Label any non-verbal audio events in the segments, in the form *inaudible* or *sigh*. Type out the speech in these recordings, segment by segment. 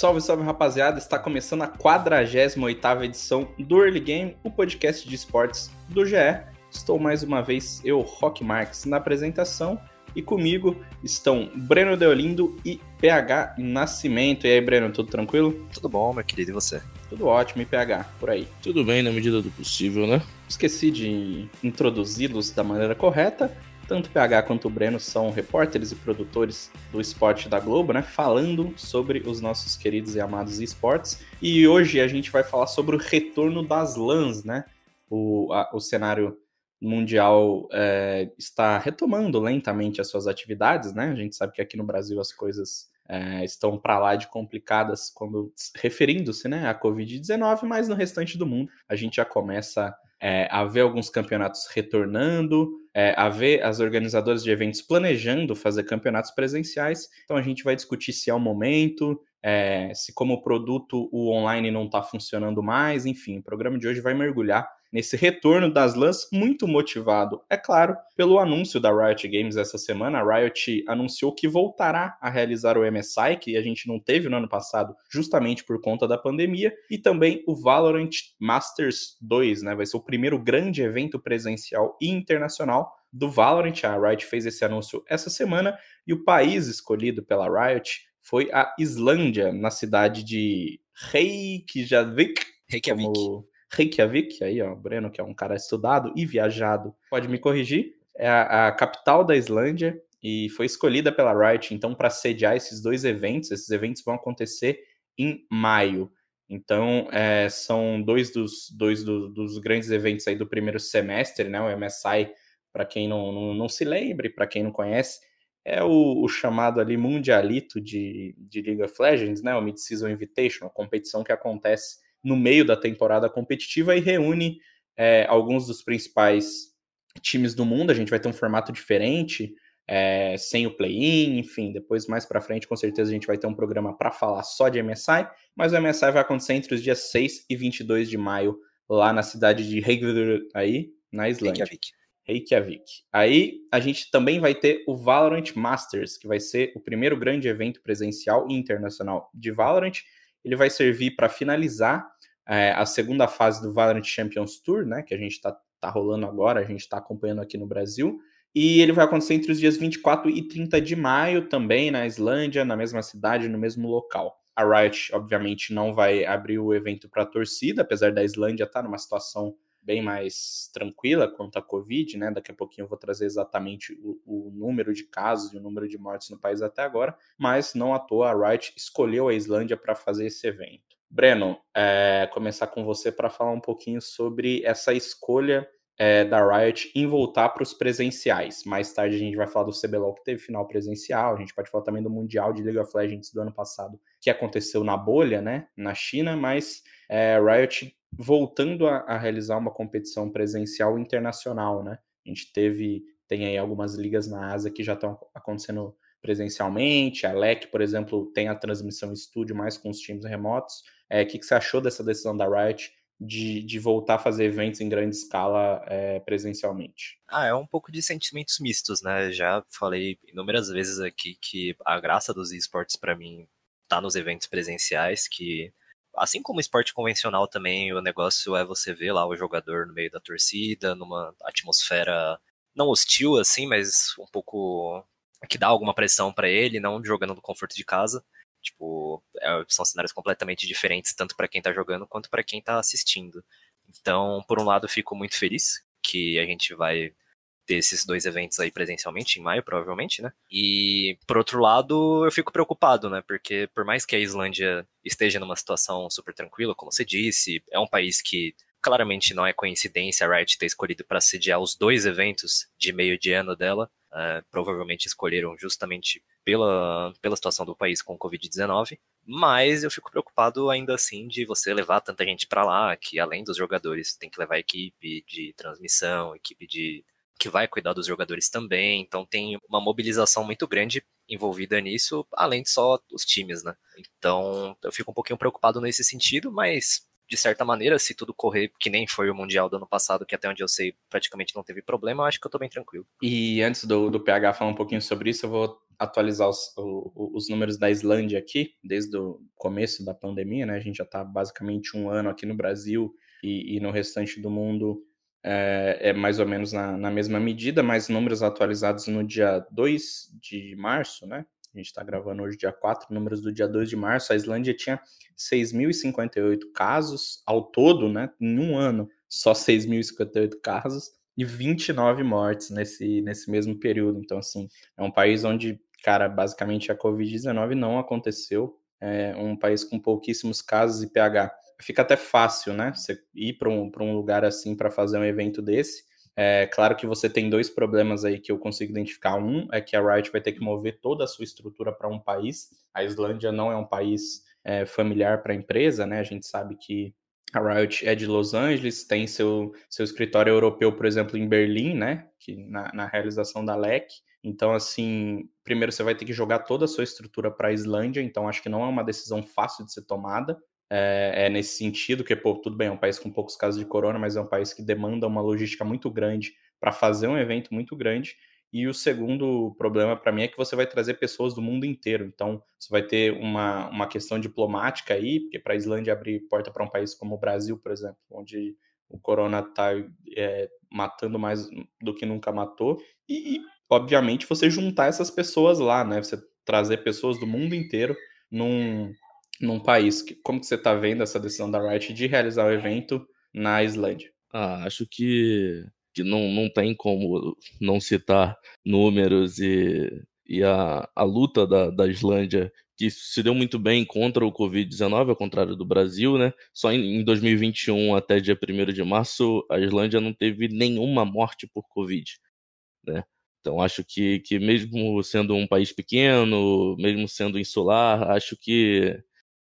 Salve, salve rapaziada! Está começando a 48 edição do Early Game, o podcast de esportes do GE. Estou mais uma vez, eu, Rock Marques, na apresentação e comigo estão Breno Deolindo e PH Nascimento. E aí, Breno, tudo tranquilo? Tudo bom, meu querido, e você? Tudo ótimo, e PH, por aí. Tudo bem na medida do possível, né? Esqueci de introduzi-los da maneira correta. Tanto o PH quanto o Breno são repórteres e produtores do esporte da Globo, né? Falando sobre os nossos queridos e amados esportes. E hoje a gente vai falar sobre o retorno das LANs, né? O, a, o cenário mundial é, está retomando lentamente as suas atividades, né? A gente sabe que aqui no Brasil as coisas é, estão para lá de complicadas quando referindo-se, né, à Covid-19, mas no restante do mundo a gente já começa é, a ver alguns campeonatos retornando, é, a ver as organizadoras de eventos planejando fazer campeonatos presenciais. Então a gente vai discutir se é o momento, é, se como produto o online não está funcionando mais, enfim, o programa de hoje vai mergulhar nesse retorno das LANs, muito motivado, é claro, pelo anúncio da Riot Games essa semana. A Riot anunciou que voltará a realizar o MSI, que a gente não teve no ano passado, justamente por conta da pandemia, e também o Valorant Masters 2, né? Vai ser o primeiro grande evento presencial e internacional do Valorant. A Riot fez esse anúncio essa semana e o país escolhido pela Riot foi a Islândia, na cidade de Reykjavik. Reykjavik. Como Reykjavik, aí ó, Breno, que é um cara estudado e viajado, pode me corrigir. É a, a capital da Islândia e foi escolhida pela Riot, então, para sediar esses dois eventos. Esses eventos vão acontecer em maio. Então, é, são dois, dos, dois do, dos grandes eventos aí do primeiro semestre, né? O MSI, para quem não, não, não, se lembre, para quem não conhece, é o, o, chamado ali mundialito de, de League of Legends, né? O Mid-Season Invitation, a competição que acontece no meio da temporada competitiva e reúne é, alguns dos principais times do mundo. A gente vai ter um formato diferente, é, sem o play-in, enfim. Depois, mais para frente, com certeza, a gente vai ter um programa para falar só de MSI. Mas o MSI vai acontecer entre os dias 6 e 22 de maio, lá na cidade de Reykjavik, aí, na Islândia. Reykjavik. Reykjavik. Aí a gente também vai ter o Valorant Masters, que vai ser o primeiro grande evento presencial e internacional de Valorant. Ele vai servir para finalizar é, a segunda fase do Valorant Champions Tour, né, que a gente está tá rolando agora, a gente está acompanhando aqui no Brasil. E ele vai acontecer entre os dias 24 e 30 de maio também na Islândia, na mesma cidade, no mesmo local. A Riot, obviamente, não vai abrir o evento para a torcida, apesar da Islândia estar tá numa situação bem mais tranquila quanto à Covid, né? Daqui a pouquinho eu vou trazer exatamente o, o, número de casos e o número de mortes no país até agora, mas não à toa a Riot escolheu a Islândia para fazer esse evento. Breno, é, começar com você para falar um pouquinho sobre essa escolha é, da Riot em voltar para os presenciais. Mais tarde a gente vai falar do CBLOL que teve final presencial, a gente pode falar também do Mundial de League of Legends do ano passado, que aconteceu na bolha, né, na China, mas é, Riot voltando a, a, realizar uma competição presencial internacional, né? A gente teve, tem aí algumas ligas na Ásia que já estão acontecendo presencialmente, a LEC, por exemplo, tem a transmissão estúdio mais com os times remotos. É, o que, que você achou dessa decisão da Riot de, de voltar a fazer eventos em grande escala é, presencialmente? Ah, é um pouco de sentimentos mistos, né? Já falei inúmeras vezes aqui que a graça dos esportes para mim tá nos eventos presenciais, que assim como esporte convencional também, o negócio é você ver lá o jogador no meio da torcida, numa atmosfera não hostil assim, mas um pouco que dá alguma pressão para ele, não jogando no conforto de casa. Tipo, é, são cenários completamente diferentes, tanto para quem tá jogando quanto para quem tá assistindo. Então, por um lado, fico muito feliz que a gente vai ter esses dois eventos aí presencialmente, em maio, provavelmente, né? E, por outro lado, eu fico preocupado, né? Porque, por mais que a Islândia esteja numa situação super tranquila, como você disse, é um país que claramente não é coincidência a Riot ter escolhido para sediar os dois eventos de meio de ano dela. Uh, provavelmente escolheram justamente pela, pela situação do país com o Covid-19, mas eu fico preocupado ainda assim de você levar tanta gente para lá, que além dos jogadores, tem que levar equipe de transmissão, equipe de que vai cuidar dos jogadores também, então tem uma mobilização muito grande envolvida nisso, além de só os times, né? Então eu fico um pouquinho preocupado nesse sentido, mas de certa maneira, se tudo correr que nem foi o Mundial do ano passado, que até onde eu sei praticamente não teve problema, eu acho que eu tô bem tranquilo. E antes do, do PH falar um pouquinho sobre isso, eu vou atualizar os, os números da Islândia aqui, desde o começo da pandemia, né? A gente já tá basicamente um ano aqui no Brasil e, e no restante do mundo é, é mais ou menos na, na, mesma medida, mas números atualizados no dia 2 de março, né? A gente está gravando hoje, dia 4, números do dia 2 de março. A Islândia tinha 6.058 casos ao todo, né? Em um ano, só 6.058 casos e 29 mortes nesse, nesse mesmo período. Então, assim, é um país onde, cara, basicamente a Covid-19 não aconteceu. É um país com pouquíssimos casos e pH. Fica até fácil, né? Você ir para um, um lugar assim para fazer um evento desse é claro que você tem dois problemas aí que eu consigo identificar. Um é que a Riot vai ter que mover toda a sua estrutura para um país. A Islândia não é um país é, familiar para a empresa, né? A gente sabe que a Riot é de Los Angeles, tem seu, seu escritório europeu, por exemplo, em Berlim, né? Que na, na realização da LEC. Então, assim, primeiro você vai ter que jogar toda a sua estrutura para a Islândia, então acho que não é uma decisão fácil de ser tomada é, é, nesse sentido, que, pô, tudo bem, é um país com poucos casos de corona, mas é um país que demanda uma logística muito grande para fazer um evento muito grande. E o segundo problema para mim é que você vai trazer pessoas do mundo inteiro. Então, você vai ter uma, uma questão diplomática aí, porque para a Islândia abrir porta para um país como o Brasil, por exemplo, onde o corona está é, matando mais do que nunca matou. E, e, obviamente, você juntar essas pessoas lá, né? Você trazer pessoas do mundo inteiro num, num país. Como que você está vendo essa decisão da Riot de realizar o evento na Islândia? Ah, acho que, que não, não tem como não citar números e, e a, a luta da, da Islândia que se deu muito bem contra o Covid-19, ao contrário do Brasil, né? Só em, em 2021 até dia 1 de março, a Islândia não teve nenhuma morte por Covid, né? Então acho que, que mesmo sendo um país pequeno, mesmo sendo insular, acho que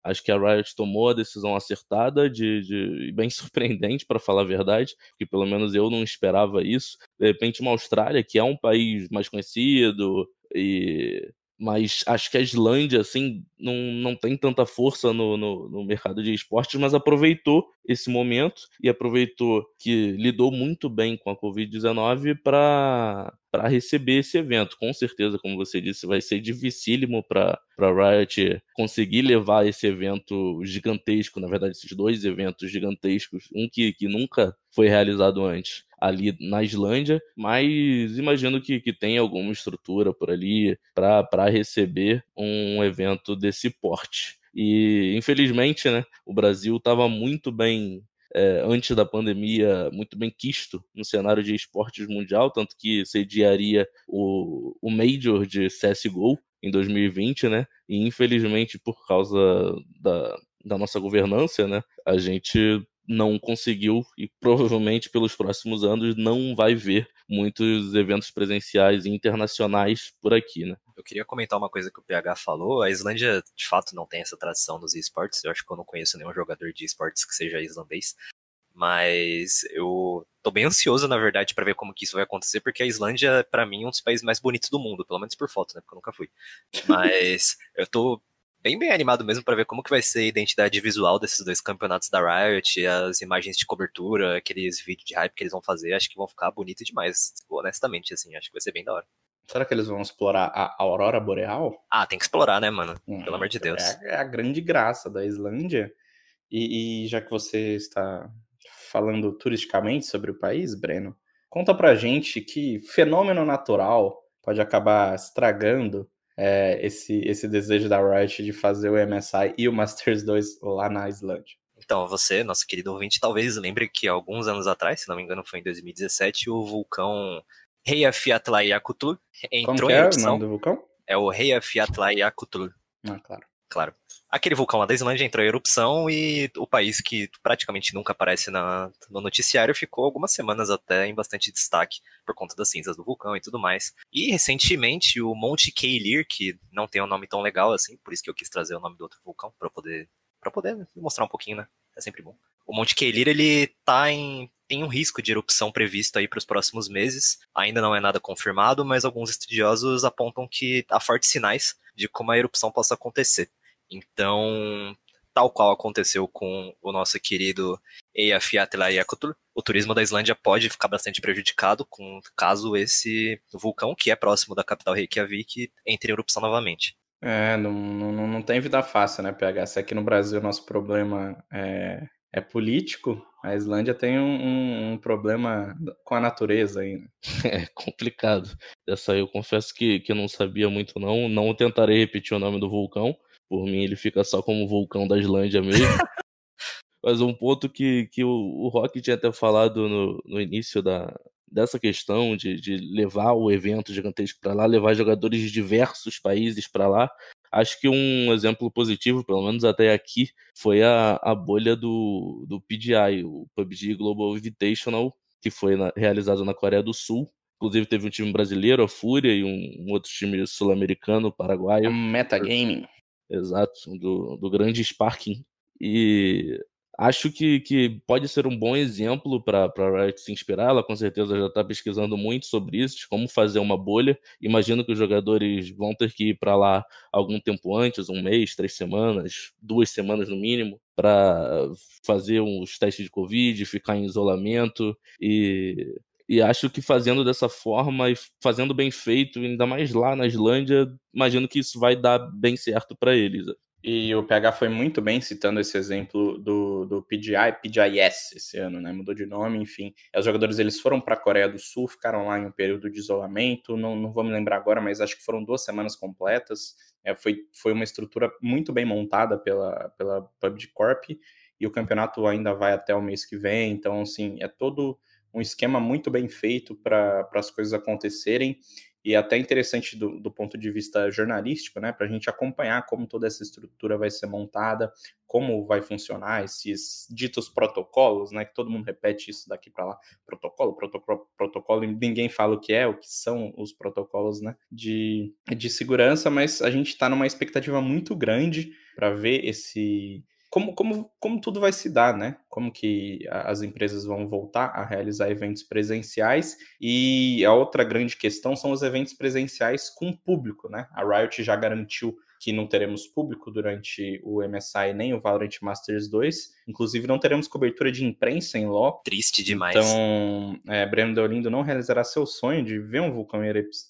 Acho que a Riot tomou a decisão acertada, de, de bem *laughs* surpreendente, para falar a verdade, que pelo menos eu não esperava isso. De repente, uma Austrália, que é um país mais conhecido e mas acho que a Islândia, assim, não, não tem tanta força no, no, no, mercado de esportes, mas aproveitou esse momento e aproveitou que lidou muito bem com a Covid-19 para receber esse evento. Com certeza, como você disse, vai ser dificílimo para a Riot conseguir levar esse evento gigantesco, na verdade, esses dois eventos gigantescos, um que, que nunca foi realizado antes ali na Islândia, mas imagino que, que tem alguma estrutura por ali para receber um evento desse porte. E infelizmente, né, o Brasil estava muito bem é, antes da pandemia, muito bem quisto no cenário de esportes mundial, tanto que sediaria o, o Major de CSGO em 2020, né? E infelizmente, por causa da, da nossa governança, né, a gente não conseguiu e provavelmente pelos próximos anos não vai ver muitos eventos presenciais internacionais por aqui, né? Eu queria comentar uma coisa que o PH falou. A Islândia, de fato, não tem essa tradição nos esportes. Eu acho que eu não conheço nenhum jogador de esportes que seja islandês. Mas eu tô bem ansioso, na verdade, para ver como que isso vai acontecer, porque a Islândia, para mim, é um dos países mais bonitos do mundo, pelo menos por foto, né? Porque eu nunca fui. *laughs* Mas eu tô bem, bem animado mesmo para ver como que vai ser a identidade visual desses dois campeonatos da Riot, as imagens de cobertura, aqueles vídeos de hype que eles vão fazer, acho que vão ficar bonito demais, honestamente, assim, acho que vai ser bem da hora. Será que eles vão explorar a Aurora Boreal? Ah, tem que explorar, né, mano? Hum, Pelo amor de Deus. É, é a grande graça da Islândia. E, e, já que você está falando turisticamente sobre o país, Breno, conta pra gente que fenômeno natural pode acabar estragando é, esse, esse desejo da Riot de fazer o MSI e o Masters 2 lá na Islândia. Então, você, nosso querido ouvinte, talvez lembre que alguns anos atrás, se não me engano foi em 2017, o vulcão Heiafiatlaiakutlu entrou Como que em é erupção. o nome do vulcão? É o Heiafiatlaiakutlu. Ah, claro. Claro. Aquele vulcão lá da Islândia entrou em erupção e o país que praticamente nunca aparece na, no noticiário ficou algumas semanas até em bastante destaque por conta das cinzas do vulcão e tudo mais. E recentemente o Monte Keilir, que não tem um nome tão legal assim, por isso que eu quis trazer o nome do outro vulcão para poder para poder mostrar um pouquinho, né? É sempre bom. O Monte Keilir ele tá em tem um risco de erupção previsto aí para os próximos meses. Ainda não é nada confirmado, mas alguns estudiosos apontam que há fortes sinais de como a erupção possa acontecer. Então, tal qual aconteceu com o nosso querido Eyjafjallajökull, o turismo da Islândia pode ficar bastante prejudicado com caso esse vulcão, que é próximo da capital Reykjavik, entre em erupção novamente. É, não, não, não tem vida fácil, né, PH? Se aqui no Brasil o nosso problema é, é político, a Islândia tem um, um, um, problema com a natureza ainda. *laughs* É complicado. Essa aí eu confesso que, que eu não sabia muito, não. Não tentarei repetir o nome do vulcão. Por mim, ele fica só como vulcão da Islândia mesmo. *laughs* Mas um ponto que, que o, o Rock tinha até falado no, no início da, dessa questão de, de levar o evento gigantesco para lá, levar jogadores de diversos países para lá, Acho que um exemplo positivo, pelo menos até aqui, foi a, a bolha do, do PGI, o PUBG Global Invitational, que foi na, realizado na Coreia do Sul. Inclusive teve um time brasileiro, a Fúria, e um, um outro time sul-americano, paraguaio. Metagaming. Exato, do, do grande Sparking. E acho que, que pode ser um bom exemplo para a Riot se inspirar. Ela com certeza já está pesquisando muito sobre isso, de como fazer uma bolha. Imagino que os jogadores vão ter que ir para lá algum tempo antes, um mês, três semanas, duas semanas no mínimo, para fazer os testes de Covid, ficar em isolamento e e acho que fazendo dessa forma e fazendo bem feito, ainda mais lá na Islândia, imagino que isso vai dar bem certo para eles. E o PH foi muito bem citando esse exemplo do, do PGI, PGIS esse ano, né? Mudou de nome, enfim. Os jogadores eles foram para a Coreia do Sul, ficaram lá em um período de isolamento, não, não vou me lembrar agora, mas acho que foram duas semanas completas. É, foi, foi uma estrutura muito bem montada pela, pela PUBG Corp e o campeonato ainda vai até o mês que vem, então, assim, é todo um esquema muito bem feito para as coisas acontecerem e até interessante do, do ponto de vista jornalístico, né, para a gente acompanhar como toda essa estrutura vai ser montada, como vai funcionar esses ditos protocolos, né, que todo mundo repete isso daqui para lá, protocolo, protocolo, protocolo, ninguém fala o que é, o que são os protocolos, né, de, de segurança, mas a gente está numa expectativa muito grande para ver esse como, como, como tudo vai se dar, né? Como que as empresas vão voltar a realizar eventos presenciais. E a outra grande questão são os eventos presenciais com público, né? A Riot já garantiu que não teremos público durante o MSI nem o Valorant Masters 2. Inclusive, não teremos cobertura de imprensa em LoL. Triste demais. Então, é, Breno Deolindo não realizará seu sonho de ver um vulcão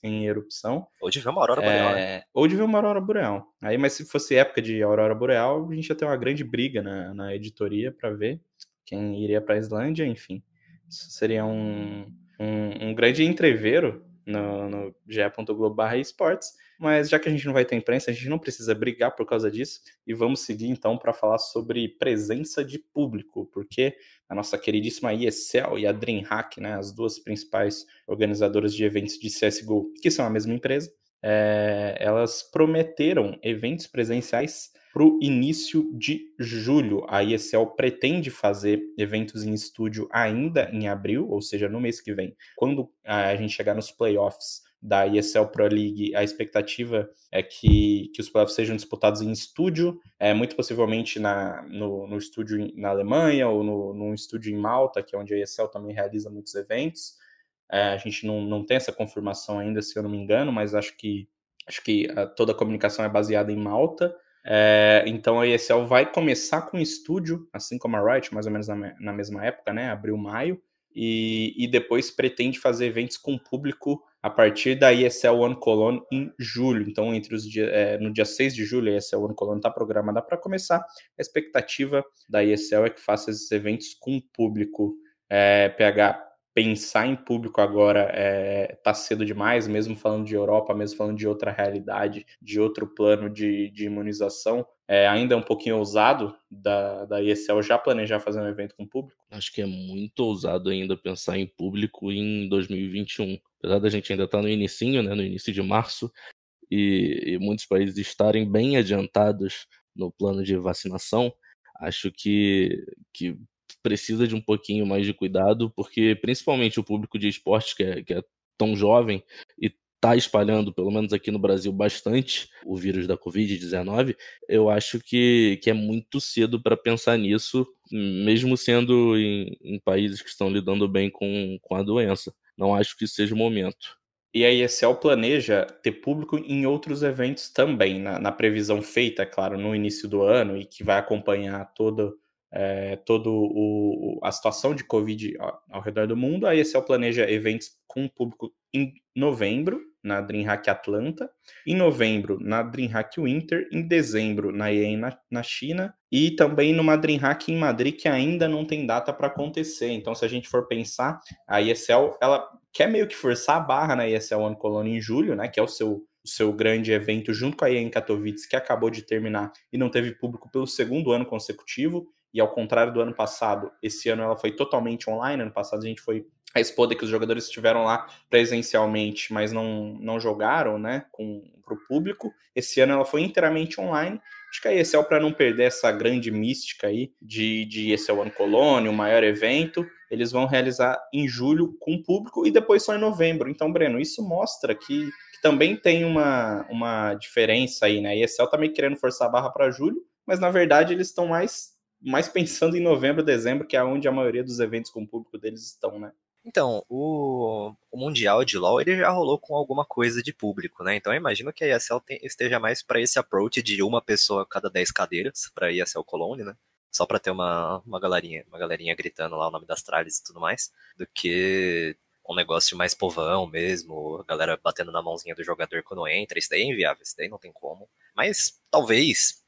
em erupção. Ou de ver uma aurora boreal. É, ou de ver uma aurora boreal. Aí, mas se fosse época de aurora boreal, a gente ia ter uma grande briga na, na editoria para ver quem iria para a Islândia, enfim. Isso seria um, um, um grande entreveiro no, no mas já que a gente não vai ter imprensa, a gente não precisa brigar por causa disso, e vamos seguir então para falar sobre presença de público, porque a nossa queridíssima ESL e a DreamHack, né, as duas principais organizadoras de eventos de CSGO, que são a mesma empresa, é, elas prometeram eventos presenciais para o início de julho. A ESL pretende fazer eventos em estúdio ainda em abril, ou seja, no mês que vem. Quando a gente chegar nos playoffs da ESL Pro League, a expectativa é que, que os playoffs sejam disputados em estúdio, é, muito possivelmente na, no, no estúdio na Alemanha ou no, num estúdio em Malta, que é onde a ESL também realiza muitos eventos. É, a gente não, não tem essa confirmação ainda, se eu não me engano, mas acho que acho que a, toda a comunicação é baseada em Malta. É, então a ESL vai começar com estúdio, assim como a Riot, mais ou menos na, na mesma época, né? Abril, maio, e, e, depois pretende fazer eventos com público a partir da ESL One Cologne em julho. Então, entre os é, no dia 6 de julho, a ESL One Cologne está programada para começar. A expectativa da ESL é que faça esses eventos com público. É, PH, pensar em público agora é, tá cedo demais, mesmo falando de Europa, mesmo falando de outra realidade, de outro plano de, de imunização. É, ainda é um pouquinho ousado da, da ESL já planejar fazer um evento com público? Acho que é muito ousado ainda pensar em público em 2021. Apesar da gente ainda estar tá no inicinho, né, no início de março, e, e muitos países estarem bem adiantados no plano de vacinação, acho que, que precisa de um pouquinho mais de cuidado, porque principalmente o público de esportes, que é, que é tão jovem e está espalhando, pelo menos aqui no Brasil, bastante o vírus da Covid-19, eu acho que, que é muito cedo para pensar nisso, mesmo sendo em, em, países que estão lidando bem com, com a doença. Não acho que seja o momento. E a ESL planeja ter público em outros eventos também, na, na previsão feita, é claro, no início do ano e que vai acompanhar todo é, toda a situação de Covid ao, ao, redor do mundo. A ESL planeja eventos com público em novembro, na DreamHack Atlanta, em novembro na DreamHack Winter, em dezembro na EA na, na China e também numa DreamHack em Madrid que ainda não tem data para acontecer. Então, se a gente for pensar, a ESL ela quer meio que forçar a barra na ESL One Colony em julho, né, que é o seu o seu grande evento junto com a EA em Katowice, que acabou de terminar e não teve público pelo segundo ano consecutivo e ao contrário do ano passado, esse ano ela foi totalmente online. Ano passado a gente foi a Expoda que os jogadores estiveram lá presencialmente, mas não, não jogaram, né, com o público. Esse ano ela foi inteiramente online. Acho que a ESL, para não perder essa grande mística aí de, de ESL One Colônia, o maior evento, eles vão realizar em julho com o público e depois só em novembro. Então, Breno, isso mostra que, que também tem uma, uma diferença aí, né? A ESL tá meio querendo forçar a barra para julho, mas na verdade eles estão mais mais pensando em novembro, dezembro, que é onde a maioria dos eventos com o público deles estão, né? Então, o, o, Mundial de LoL ele já rolou com alguma coisa de público, né? Então eu imagino que a ESL tem, esteja mais para esse approach de uma pessoa a cada 10 cadeiras para ESL Cologne, né? Só para ter uma, uma galerinha, uma galerinha gritando lá o nome das tralhas e tudo mais, do que um negócio mais povão mesmo, a galera batendo na mãozinha do jogador quando entra, isso daí é inviável, isso daí não tem como. Mas talvez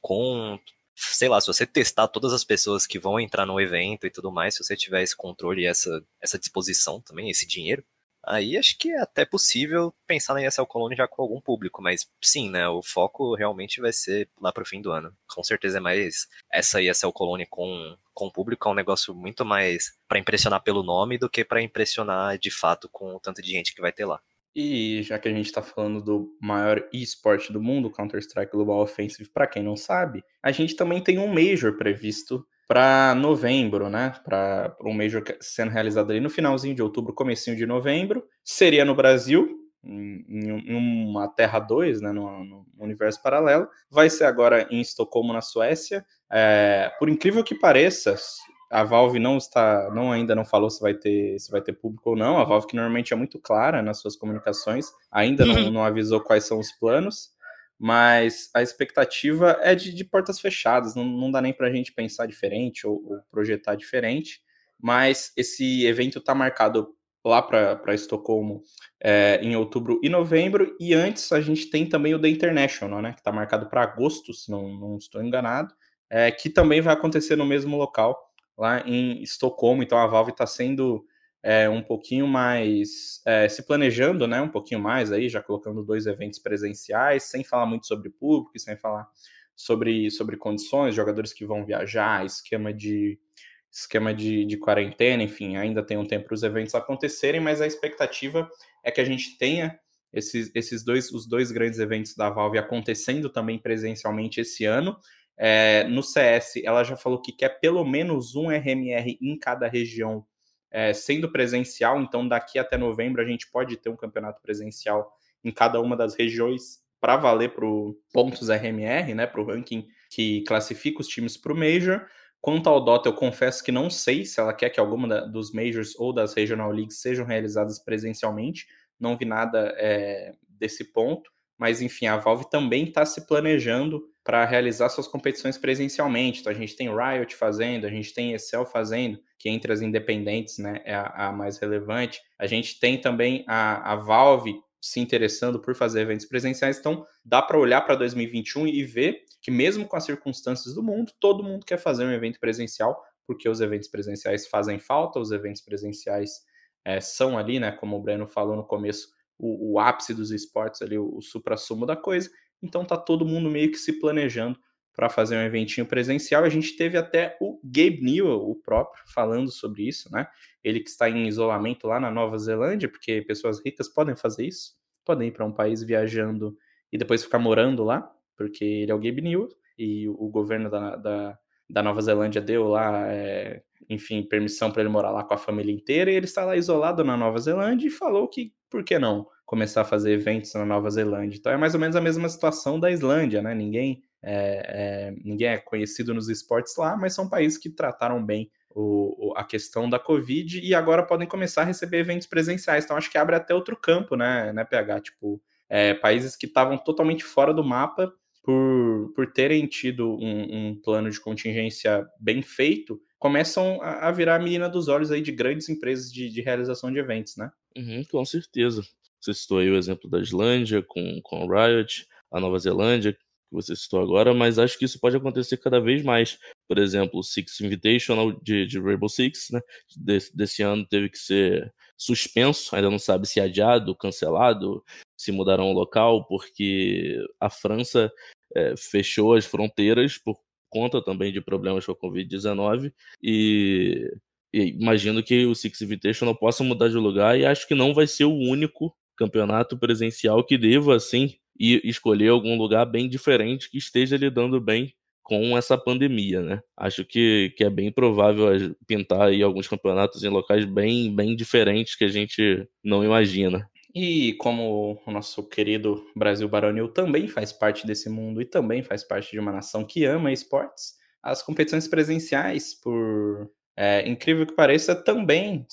com sei lá, se você testar todas as pessoas que vão entrar no evento e tudo mais, se você tiver esse controle e essa, essa disposição também, esse dinheiro, aí acho que é até possível pensar na ESL Colônia já com algum público, mas sim, né, o foco realmente vai ser lá pro fim do ano. Com certeza é mais essa ESL Colônia com com o público é um negócio muito mais para impressionar pelo nome do que para impressionar de fato com o tanto de gente que vai ter lá. E já que a gente está falando do maior esporte do mundo, Counter-Strike Global Offensive, para quem não sabe, a gente também tem um Major previsto para novembro, né? Para um Major sendo realizado ali no finalzinho de outubro, comecinho de novembro. Seria no Brasil, em, uma Terra 2, né, no, no, universo paralelo. Vai ser agora em Estocolmo, na Suécia. É, por incrível que pareça, a Valve não está, não ainda não falou se vai ter, se vai ter público ou não. A Valve que normalmente é muito clara nas suas comunicações, ainda não, uhum. não avisou quais são os planos, mas a expectativa é de, de portas fechadas. Não, não dá nem para a gente pensar diferente ou, ou, projetar diferente. Mas esse evento está marcado lá para Estocolmo é, em outubro e novembro. E antes a gente tem também o The International, né? Que está marcado para agosto, se não, não estou enganado. É, que também vai acontecer no mesmo local lá em Estocolmo, então a Valve está sendo é, um pouquinho mais é, se planejando, né? Um pouquinho mais aí, já colocando dois eventos presenciais, sem falar muito sobre público, sem falar sobre, sobre condições, jogadores que vão viajar, esquema de esquema de, de quarentena, enfim, ainda tem um tempo para os eventos acontecerem, mas a expectativa é que a gente tenha esses, esses dois, os dois grandes eventos da Valve acontecendo também presencialmente esse ano, é, no CS, ela já falou que quer pelo menos um RMR em cada região é, sendo presencial, então daqui até novembro a gente pode ter um campeonato presencial em cada uma das regiões para valer para pontos RMR, né, para o ranking que classifica os times para o Major. Quanto ao Dota, eu confesso que não sei se ela quer que alguma da, dos Majors ou das Regional Leagues sejam realizadas presencialmente, não vi nada é, desse ponto, mas enfim, a Valve também está se planejando para realizar suas competições presencialmente. Então a gente tem Riot fazendo, a gente tem Excel fazendo, que entre as independentes né, é a, a mais relevante. A gente tem também a, a Valve se interessando por fazer eventos presenciais. Então dá para olhar para 2021 e ver que mesmo com as circunstâncias do mundo, todo mundo quer fazer um evento presencial, porque os eventos presenciais fazem falta, os eventos presenciais é, são ali, né, como o Breno falou no começo, o, o ápice dos esportes ali, o, o supra-sumo da coisa. Então tá todo mundo meio que se planejando para fazer um eventinho presencial. A gente teve até o Gabe Newell, o próprio, falando sobre isso, né? Ele que está em isolamento lá na Nova Zelândia, porque pessoas ricas podem fazer isso, podem ir para um país viajando e depois ficar morando lá, porque ele é o Gabe Newell e o governo da, da, da Nova Zelândia deu lá, é, enfim, permissão para ele morar lá com a família inteira, e ele está lá isolado na Nova Zelândia e falou que, por que não, começar a fazer eventos na Nova Zelândia. Então é mais ou menos a mesma situação da Islândia, né? Ninguém é, é, ninguém é conhecido nos esportes lá, mas são países que trataram bem o, a questão da Covid e agora podem começar a receber eventos presenciais. Então acho que abre até outro campo, né, né PH? Tipo, é, países que estavam totalmente fora do mapa por, por terem tido um, um plano de contingência bem feito, começam a, a, virar a menina dos olhos aí de grandes empresas de, de realização de eventos, né? Uhum, com certeza. Você citou aí o exemplo da Islândia com, com Riot, a Nova Zelândia, que você citou agora, mas acho que isso pode acontecer cada vez mais. Por exemplo, o Six Invitational de, de Rainbow Six, né? Desse, desse ano teve que ser suspenso, ainda não sabe se adiado, cancelado, se mudarão o local, porque a França é, fechou as fronteiras por conta também de problemas com a Covid-19 e, e imagino que o Six Invitational possa mudar de lugar e acho que não vai ser o único campeonato presencial que deva, assim, e escolher algum lugar bem diferente que esteja lidando bem com essa pandemia, né? Acho que, que é bem provável pintar aí alguns campeonatos em locais bem, bem diferentes que a gente não imagina. E como o nosso querido Brasil Baronil também faz parte desse mundo e também faz parte de uma nação que ama esportes, as competições presenciais, por é, incrível que pareça, também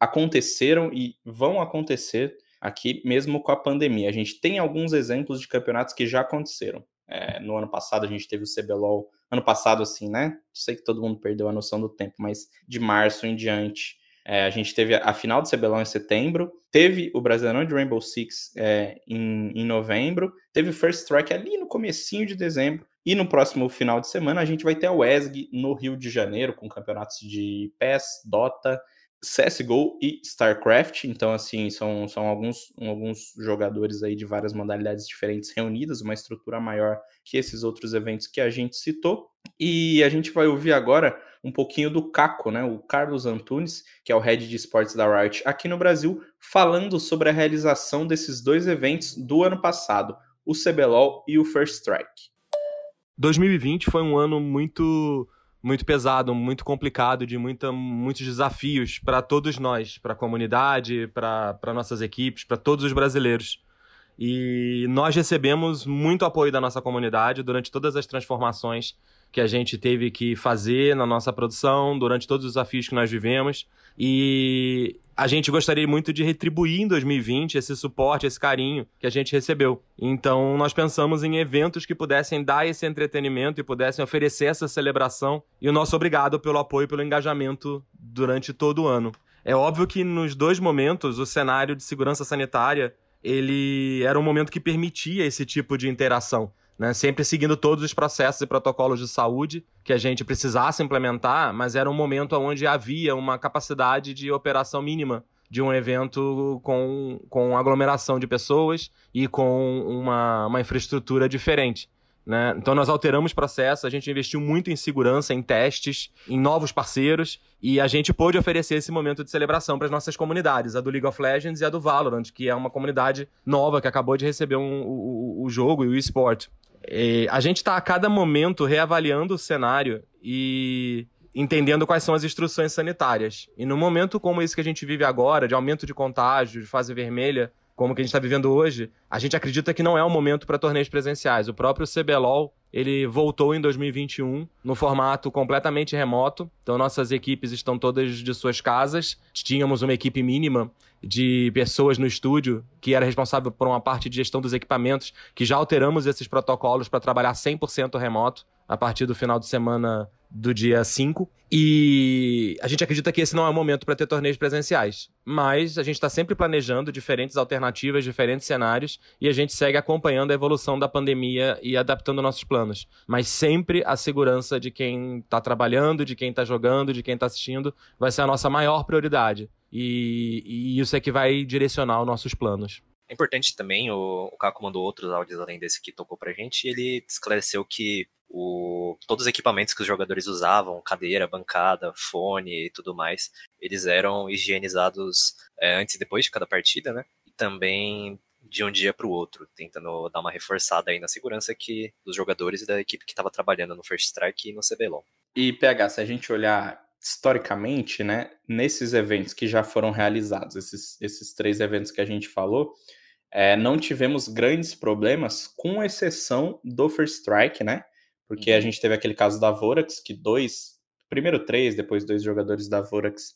aconteceram e vão acontecer aqui mesmo com a pandemia. A gente tem alguns exemplos de campeonatos que já aconteceram. É, no ano passado a gente teve o CBLOL, ano passado assim, né? Sei que todo mundo perdeu a noção do tempo, mas de março em diante é, a gente teve a final do CBLOL em setembro, teve o Brasileirão de Rainbow Six é, em, em novembro, teve o First Strike ali no comecinho de dezembro, e no próximo final de semana a gente vai ter a WESG no Rio de Janeiro, com campeonatos de PES, Dota, CSGO e StarCraft, então assim, são, são alguns, alguns jogadores aí de várias modalidades diferentes reunidas, uma estrutura maior que esses outros eventos que a gente citou. E a gente vai ouvir agora um pouquinho do Caco, né, o Carlos Antunes, que é o head de esportes da Riot aqui no Brasil, falando sobre a realização desses dois eventos do ano passado, o CBLOL e o First Strike. 2020 foi um ano muito muito pesado, muito complicado, de muita, muitos desafios para todos nós, para a comunidade, para nossas equipes, para todos os brasileiros. E nós recebemos muito apoio da nossa comunidade durante todas as transformações que a gente teve que fazer na nossa produção, durante todos os desafios que nós vivemos. E a gente gostaria muito de retribuir em 2020 esse suporte, esse carinho que a gente recebeu. Então, nós pensamos em eventos que pudessem dar esse entretenimento e pudessem oferecer essa celebração. E o nosso obrigado pelo apoio e pelo engajamento durante todo o ano. É óbvio que nos dois momentos o cenário de segurança sanitária ele era um momento que permitia esse tipo de interação né? Sempre seguindo todos os processos e protocolos de saúde que a gente precisasse implementar, mas era um momento onde havia uma capacidade de operação mínima de um evento com, com aglomeração de pessoas e com uma, uma infraestrutura diferente. Né? Então nós alteramos o processo, a gente investiu muito em segurança, em testes, em novos parceiros e a gente pôde oferecer esse momento de celebração para as nossas comunidades, a do League of Legends e a do Valorant, que é uma comunidade nova que acabou de receber um, o, o jogo e o esporte. A gente está a cada momento reavaliando o cenário e entendendo quais são as instruções sanitárias. E no momento como esse que a gente vive agora, de aumento de contágio, de fase vermelha, como que a gente está vivendo hoje, a gente acredita que não é o momento para torneios presenciais. O próprio CBLOL ele voltou em 2021 no formato completamente remoto. Então nossas equipes estão todas de suas casas. Tínhamos uma equipe mínima de pessoas no estúdio que era responsável por uma parte de gestão dos equipamentos, que já alteramos esses protocolos para trabalhar 100% remoto a partir do final de semana do dia 5. E a gente acredita que esse não é o momento para ter torneios presenciais. Mas a gente está sempre planejando diferentes alternativas, diferentes cenários, e a gente segue acompanhando a evolução da pandemia e adaptando nossos planos. Mas sempre a segurança de quem está trabalhando, de quem está jogando, de quem está assistindo, vai ser a nossa maior prioridade. E, e, isso é que vai direcionar os nossos planos. É importante também, o, Caco mandou outros áudios além desse que tocou pra gente, e ele esclareceu que o, todos os equipamentos que os jogadores usavam, cadeira, bancada, fone e tudo mais, eles eram higienizados é, antes e depois de cada partida, né? E também de um dia para o outro, tentando dar uma reforçada aí na segurança que dos jogadores e da equipe que estava trabalhando no First Strike e no CBLOL. E PH, se a gente olhar historicamente, né, nesses eventos que já foram realizados, esses, esses três eventos que a gente falou, é, não tivemos grandes problemas, com exceção do First Strike, né? Porque a uhum. gente teve aquele caso da Vorax, que dois, primeiro três, depois dois jogadores da Vorax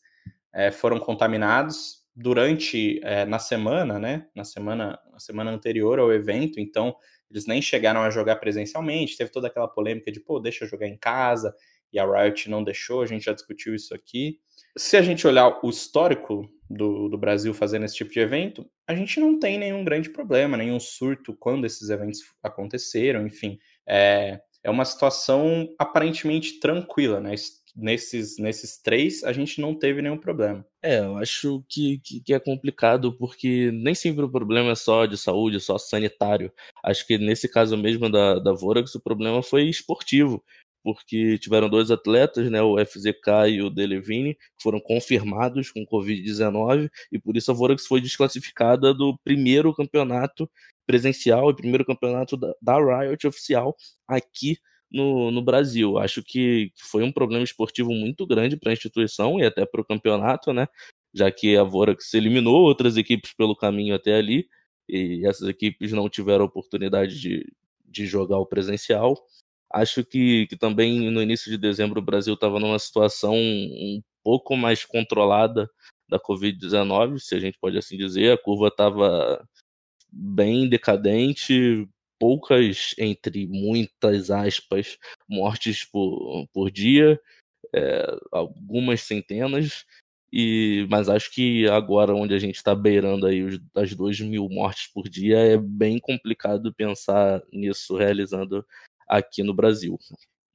é, foram contaminados durante é, na semana, né? Na semana, na semana anterior ao evento, então eles nem chegaram a jogar presencialmente. Teve toda aquela polêmica de pô, deixa eu jogar em casa e a Riot não deixou. A gente já discutiu isso aqui. Se a gente olhar o histórico do, do Brasil fazendo esse tipo de evento, a gente não tem nenhum grande problema, nenhum surto quando esses eventos aconteceram. Enfim, é, é uma situação aparentemente tranquila, né? nesses, nesses três, a gente não teve nenhum problema. É, eu acho que, que, que, é complicado, porque nem sempre o problema é só de saúde, só sanitário. Acho que nesse caso mesmo da, da Vorax, o problema foi esportivo, porque tiveram dois atletas, né, o FZK e o Delevine, que foram confirmados com Covid-19, e por isso a Vorax foi desclassificada do primeiro campeonato presencial e primeiro campeonato da, da Riot oficial aqui no, no Brasil. Acho que foi um problema esportivo muito grande para a instituição e até para o campeonato, né? Já que a Vorax eliminou outras equipes pelo caminho até ali, e essas equipes não tiveram oportunidade de, de jogar o presencial. Acho que, que também no início de dezembro o Brasil estava numa situação um pouco mais controlada da Covid-19, se a gente pode assim dizer. A curva estava bem decadente, poucas, entre muitas aspas, mortes por, por dia, é, algumas centenas, e, mas acho que agora, onde a gente está beirando aí os, as 2 mil mortes por dia, é bem complicado pensar nisso realizando aqui no Brasil.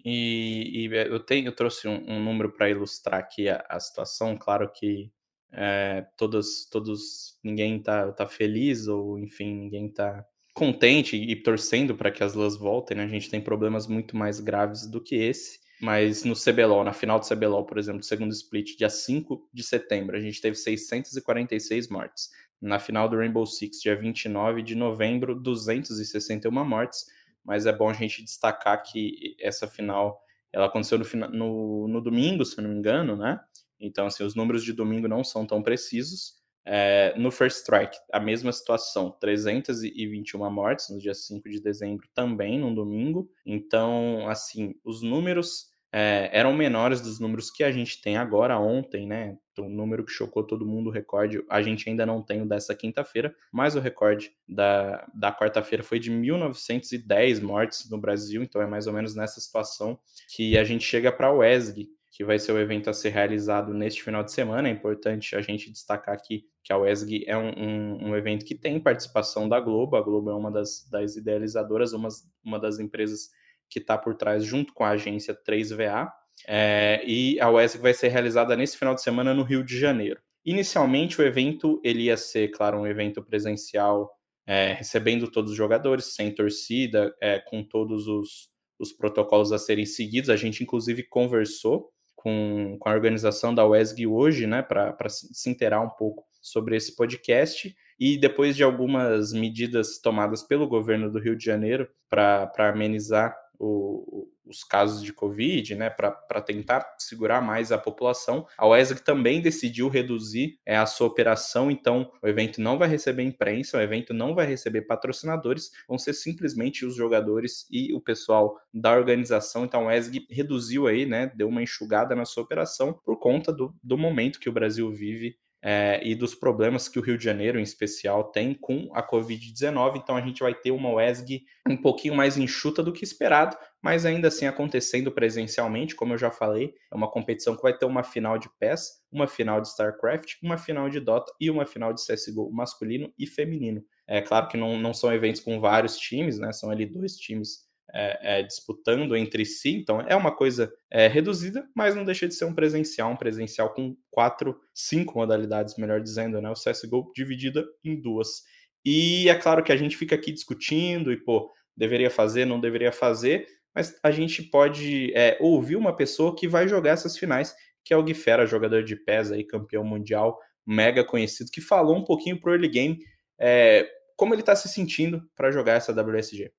E, e eu, tenho, eu trouxe um, um número para ilustrar aqui a, a, situação. Claro que é, todos, todos, ninguém está tá feliz, ou enfim, ninguém está contente e torcendo para que as lãs voltem, né? A gente tem problemas muito mais graves do que esse. Mas no CBLOL, na final do CBLOL, por exemplo, segundo split, dia 5 de setembro, a gente teve 646 mortes. Na final do Rainbow Six, dia 29 de novembro, 261 mortes. Mas é bom a gente destacar que essa final ela aconteceu no, no, no domingo, se não me engano, né? Então, assim, os números de domingo não são tão precisos, é, no First Strike, a mesma situação, 321 mortes no dia 5 de dezembro, também no domingo. Então, assim, os números é, eram menores dos números que a gente tem agora, ontem, né? O então, número que chocou todo mundo, o recorde, a gente ainda não tem o dessa quinta-feira, mas o recorde da, da quarta-feira foi de 1910 mortes no Brasil, então é mais ou menos nessa situação que a gente chega para o ESG, que vai ser o evento a ser realizado neste final de semana. É importante a gente destacar aqui que a WESG é um, um, um, evento que tem participação da Globo. A Globo é uma das, das idealizadoras, uma, uma das empresas que está por trás, junto com a agência 3VA. É, e a WESG vai ser realizada nesse final de semana no Rio de Janeiro. Inicialmente, o evento ele ia ser, claro, um evento presencial, é, recebendo todos os jogadores, sem torcida, é, com todos os, os protocolos a serem seguidos. A gente, inclusive, conversou com, com a organização da WESG hoje, né, para se inteirar um pouco sobre esse podcast. E depois de algumas medidas tomadas pelo governo do Rio de Janeiro para amenizar o, os casos de Covid, né, para tentar segurar mais a população. A UESG também decidiu reduzir é, a sua operação, então o evento não vai receber imprensa, o evento não vai receber patrocinadores, vão ser simplesmente os jogadores e o pessoal da organização. Então a UESG reduziu aí, né, deu uma enxugada na sua operação por conta do, do momento que o Brasil vive é, e dos problemas que o Rio de Janeiro, em especial, tem com a Covid-19. Então, a gente vai ter uma WESG um pouquinho mais enxuta do que esperado, mas ainda assim acontecendo presencialmente, como eu já falei. É uma competição que vai ter uma final de PES, uma final de StarCraft, uma final de Dota e uma final de CSGO masculino e feminino. É claro que não, não são eventos com vários times, né? São ali dois times é, é, disputando entre si. Então é uma coisa é, reduzida, mas não deixa de ser um presencial, um presencial com quatro, cinco modalidades, melhor dizendo, né? O CSGO dividida em duas. E é claro que a gente fica aqui discutindo e, pô, deveria fazer, não deveria fazer, mas a gente pode é, ouvir uma pessoa que vai jogar essas finais, que é o Guifera, jogador de PES aí, campeão mundial, mega conhecido, que falou um pouquinho pro early game, é, como ele está se sentindo para jogar essa WSG.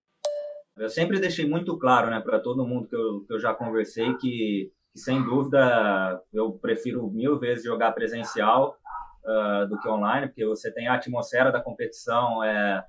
Eu sempre deixei muito claro né, para todo mundo que eu, que eu já conversei que, que, sem dúvida, eu prefiro mil vezes jogar presencial uh, do que online, porque você tem a atmosfera da competição, é,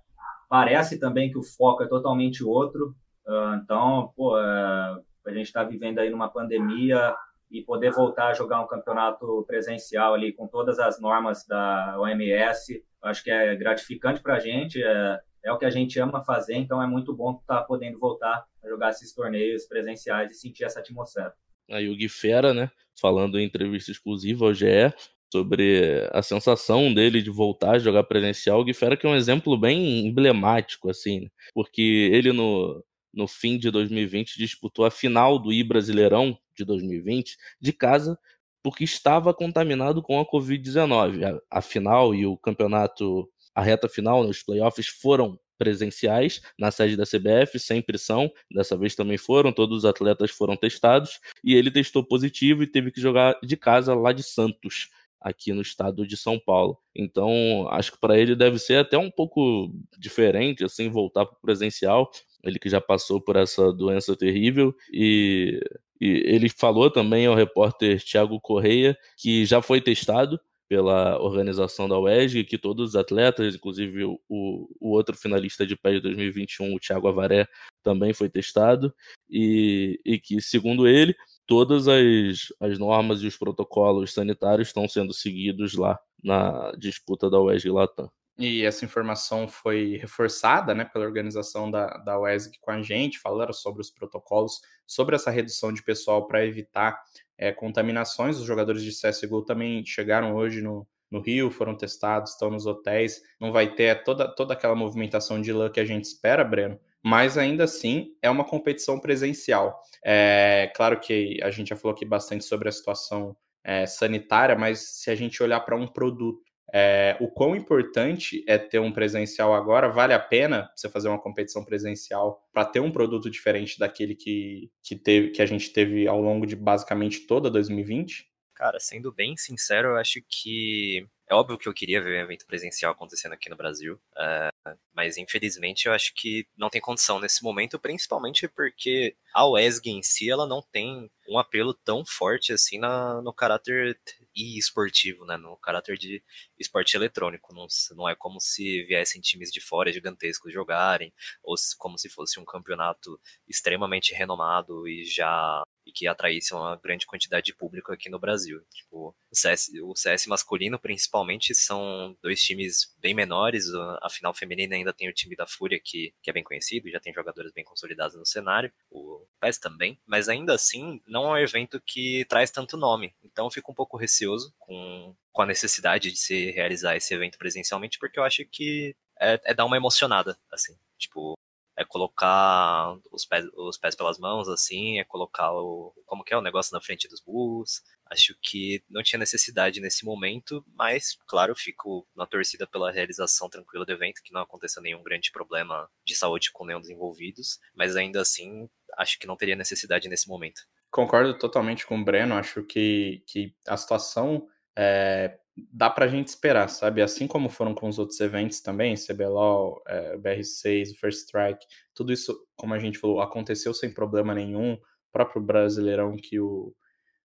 parece também que o foco é totalmente outro. Uh, então, pô, uh, a gente está vivendo aí numa pandemia e poder voltar a jogar um campeonato presencial ali com todas as normas da OMS, acho que é gratificante para a gente. É, é o que a gente ama fazer, então é muito bom estar tá podendo voltar a jogar esses torneios presenciais e sentir essa atmosfera. Aí o Gui Fera, né, falando em entrevista exclusiva ao GE sobre a sensação dele de voltar a jogar presencial, o Gui Fera que é um exemplo bem emblemático, assim, né? porque ele no, no fim de 2020 disputou a final do I Brasileirão de 2020 de casa porque estava contaminado com a Covid-19. A, a final e o campeonato a reta final, os playoffs foram presenciais na sede da CBF, sempre são, dessa vez também foram, todos os atletas foram testados, e ele testou positivo e teve que jogar de casa lá de Santos, aqui no estado de São Paulo. Então, acho que para ele deve ser até um pouco diferente, assim, voltar para o presencial, ele que já passou por essa doença terrível, e, e ele falou também ao repórter Thiago Correia que já foi testado, pela organização da UESG, que todos os atletas, inclusive o, o outro finalista de pé de 2021, o Thiago Avaré, também foi testado, e, e que, segundo ele, todas as, as normas e os protocolos sanitários estão sendo seguidos lá na disputa da UESG Latam. E essa informação foi reforçada né, pela organização da, da UESG com a gente, falaram sobre os protocolos, sobre essa redução de pessoal para evitar é, contaminações. Os jogadores de CSGO também chegaram hoje no, no Rio, foram testados, estão nos hotéis. Não vai ter toda, toda aquela movimentação de lã que a gente espera, Breno, mas ainda assim é uma competição presencial. É claro que a gente já falou aqui bastante sobre a situação é, sanitária, mas se a gente olhar para um produto é, o quão importante é ter um presencial agora? Vale a pena você fazer uma competição presencial para ter um produto diferente daquele que, que, teve, que a gente teve ao longo de basicamente toda 2020? Cara, sendo bem sincero, eu acho que é óbvio que eu queria ver um evento presencial acontecendo aqui no Brasil, é, mas infelizmente eu acho que não tem condição nesse momento, principalmente porque a WESG em si ela não tem um apelo tão forte assim na, no caráter e esportivo, né? No caráter de esporte eletrônico. Não, não é como se viessem times de fora gigantescos jogarem, ou como se fosse um campeonato extremamente renomado e já e que atraísse uma grande quantidade de público aqui no Brasil. Tipo, o CS, o CS masculino, principalmente, são dois times bem menores. A final feminina ainda tem o time da Fúria, que, que é bem conhecido, já tem jogadores bem consolidados no cenário. O PES também. Mas ainda assim, não é um evento que traz tanto nome. Então, eu fico um pouco receoso com, com a necessidade de se realizar esse evento presencialmente, porque eu acho que é, é dar uma emocionada, assim. Tipo, é colocar os pés, os pés pelas mãos, assim, é colocar o. Como que é o negócio na frente dos bulls. Acho que não tinha necessidade nesse momento, mas, claro, fico na torcida pela realização tranquila do evento, que não aconteça nenhum grande problema de saúde com nenhum dos envolvidos, mas ainda assim, acho que não teria necessidade nesse momento. Concordo totalmente com o Breno, acho que, que a situação é, dá para a gente esperar, sabe? Assim como foram com os outros eventos também, CBLOL, é, BR6, First Strike, tudo isso, como a gente falou, aconteceu sem problema nenhum. O próprio Brasileirão que o,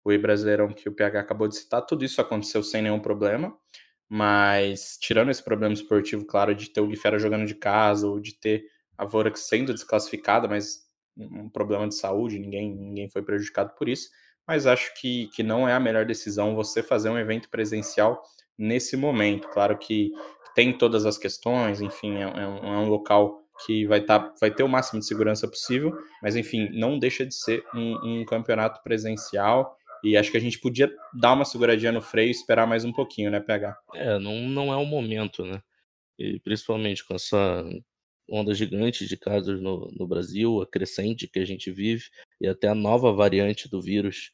o E-Brasileirão que o PH acabou de citar, tudo isso aconteceu sem nenhum problema. Mas, tirando esse problema esportivo, claro, de ter o Guifera jogando de casa, ou de ter a Vorax sendo desclassificada, mas um problema de saúde, ninguém, ninguém foi prejudicado por isso mas acho que, que não é a melhor decisão você fazer um evento presencial nesse momento. Claro que tem todas as questões, enfim, é, é, um, é um, local que vai, tá, vai ter o máximo de segurança possível, mas enfim, não deixa de ser um, um campeonato presencial e acho que a gente podia dar uma seguradinha no freio e esperar mais um pouquinho, né, PH? É, não, não é o momento, né? E principalmente com essa onda gigante de casos no, no Brasil, a crescente que a gente vive, e até a nova variante do vírus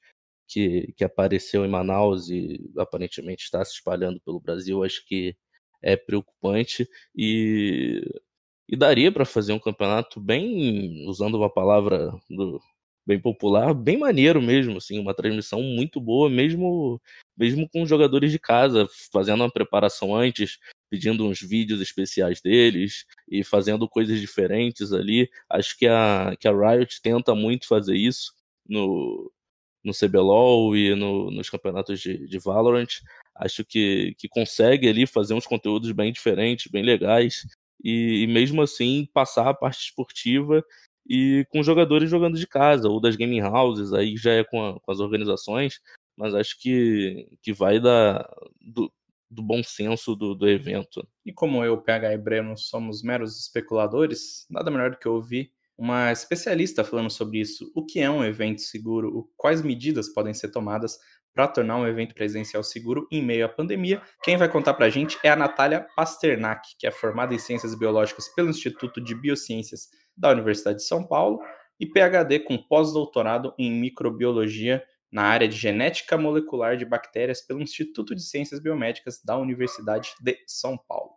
que, que apareceu em Manaus e aparentemente está se espalhando pelo Brasil, acho que é preocupante. E, e daria para fazer um campeonato bem, usando uma palavra do, bem popular, bem maneiro mesmo, assim, uma transmissão muito boa, mesmo mesmo com jogadores de casa, fazendo uma preparação antes, pedindo uns vídeos especiais deles e fazendo coisas diferentes ali. Acho que a, que a Riot tenta muito fazer isso no, no CBLOL e no, nos campeonatos de, de Valorant. Acho que, que consegue ali fazer uns conteúdos bem diferentes, bem legais, e, e mesmo assim passar a parte esportiva e com jogadores jogando de casa, ou das gaming houses, aí já é com, a, com as organizações, mas acho que, que vai da, do, do bom senso do, do evento. E como eu, PH e Breno somos meros especuladores, nada melhor do que ouvir uma especialista falando sobre isso, o que é um evento seguro, quais medidas podem ser tomadas para tornar um evento presencial seguro em meio à pandemia. Quem vai contar para a gente é a Natália Pasternak, que é formada em Ciências Biológicas pelo Instituto de Biociências da Universidade de São Paulo e PhD com pós-doutorado em microbiologia na área de genética molecular de bactérias pelo Instituto de Ciências Biomédicas da Universidade de São Paulo.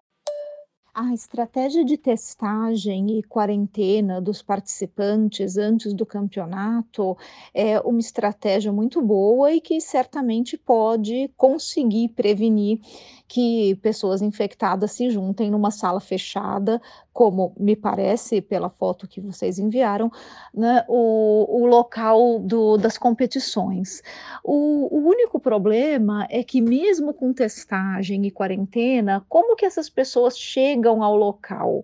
A estratégia de testagem e quarentena dos participantes antes do campeonato é uma estratégia muito boa e que certamente pode conseguir prevenir que pessoas infectadas se juntem numa sala fechada, como me parece pela foto que vocês enviaram, né, o, o local do, das competições. O, o único problema é que mesmo com testagem e quarentena, como que essas pessoas chegam ao local?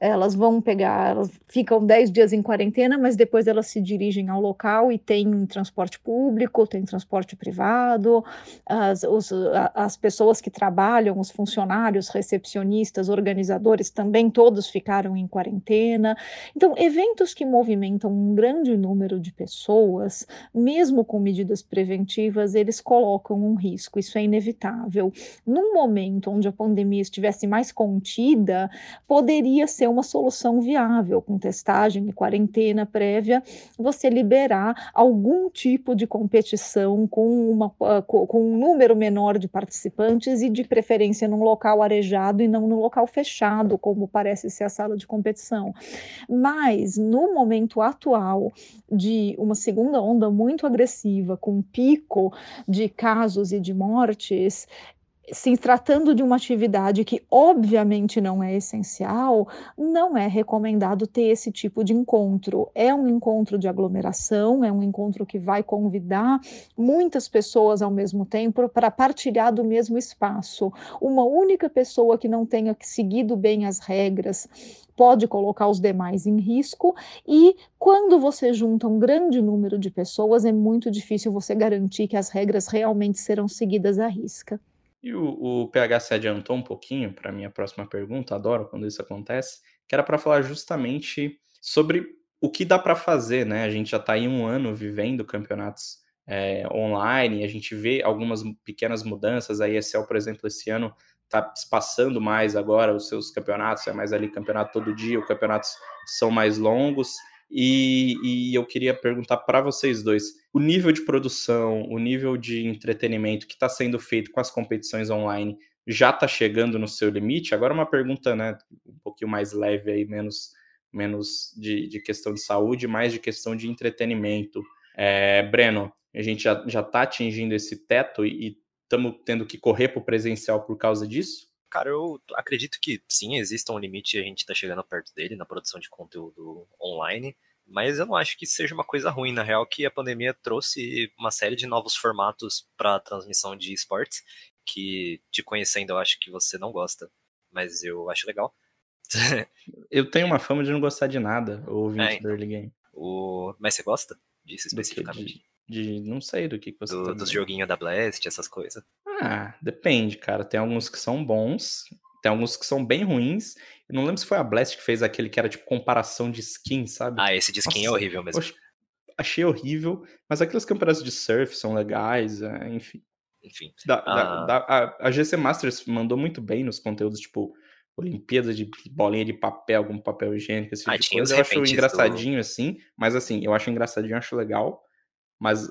Elas vão pegar, elas ficam 10 dias em quarentena, mas depois elas se dirigem ao local e tem transporte público, tem transporte privado, as, os, as pessoas que trabalham, os funcionários, recepcionistas, organizadores também todos ficaram em quarentena. Então, eventos que movimentam um grande número de pessoas, mesmo com medidas preventivas, eles colocam um risco, isso é inevitável. Num momento onde a pandemia estivesse mais contida, poderia ser uma solução viável, com testagem e quarentena prévia, você liberar algum tipo de competição com, uma, ah, com um número menor de participantes e de preferência num local arejado e não num local fechado, como parece ser a sala de competição. Mas no momento atual de uma segunda onda muito agressiva, com pico de casos e de mortes, se tratando de uma atividade que obviamente não é essencial, não é recomendado ter esse tipo de encontro. É um encontro de aglomeração, é um encontro que vai convidar muitas pessoas ao mesmo tempo para partilhar do mesmo espaço. Uma única pessoa que não tenha seguido bem as regras pode colocar os demais em risco, e quando você junta um grande número de pessoas, é muito difícil você garantir que as regras realmente serão seguidas à risca. E o, o PH se adiantou um pouquinho para a minha próxima pergunta, adoro quando isso acontece, que era para falar justamente sobre o que dá para fazer, né? A gente já está em um ano vivendo campeonatos é, online, a gente vê algumas pequenas mudanças. A ESL, por exemplo, esse ano está espaçando mais agora os seus campeonatos, é mais ali campeonato todo dia, os campeonatos são mais longos. E, e eu queria perguntar para vocês dois: o nível de produção, o nível de entretenimento que está sendo feito com as competições online já está chegando no seu limite? Agora, uma pergunta né, um pouquinho mais leve, aí, menos, menos de, de questão de saúde, mais de questão de entretenimento. É, Breno, a gente já está atingindo esse teto e estamos tendo que correr para o presencial por causa disso? Cara, eu acredito que sim, existe um limite e a gente está chegando perto dele na produção de conteúdo online, mas eu não acho que seja uma coisa ruim. Na real, que a pandemia trouxe uma série de novos formatos para transmissão de esportes, que te conhecendo eu acho que você não gosta, mas eu acho legal. *laughs* eu tenho uma fama de não gostar de nada, ouvinte é, então, do Early Game. O... Mas você gosta disso especificamente? De, de, não sei do que, que você do, tá Dos joguinhos da Blast, essas coisas. Ah, depende, cara. Tem alguns que são bons, tem alguns que são bem ruins. Eu não lembro se foi a Blast que fez aquele que era tipo comparação de skin, sabe? Ah, esse de skin é Nossa, é horrível mesmo. Achei horrível, mas aqueles campeonatos de surf são legais, é, enfim. Enfim. Da, ah... da, da, a, a, GC Masters mandou muito bem nos conteúdos, tipo, Olimpíadas de bolinha de papel, algum papel higiênico, esse tipo ah, tipo Eu acho engraçadinho do... assim, mas assim, eu acho engraçadinho, acho legal, mas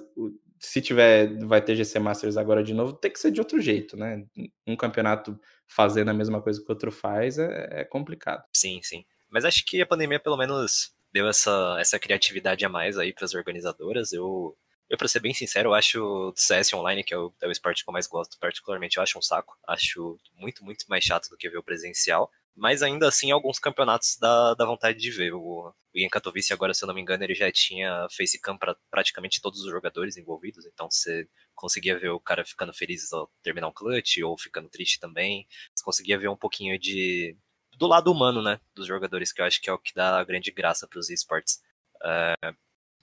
se tiver, vai ter GC Masters agora de novo, tem que ser de outro jeito, né? Um campeonato fazendo a mesma coisa que o outro faz é, é complicado. Sim, sim. Mas acho que a pandemia, pelo menos, deu essa, essa criatividade a mais aí para as organizadoras. Eu, eu, pra ser bem sincero, eu acho o CS Online, que é o, é o esporte que eu mais gosto, particularmente, eu acho um saco. Acho muito, muito mais chato do que ver o presencial. Mas ainda assim, alguns campeonatos dá, dá vontade de ver. O, Ian Katowice, agora, se eu não me engano, ele já tinha facecam para praticamente todos os jogadores envolvidos. Então você conseguia ver o cara ficando feliz ao terminar um clutch, ou ficando triste também. Você conseguia ver um pouquinho de. do lado humano, né? Dos jogadores, que eu acho que é o que dá a grande graça para os esportes. Uh,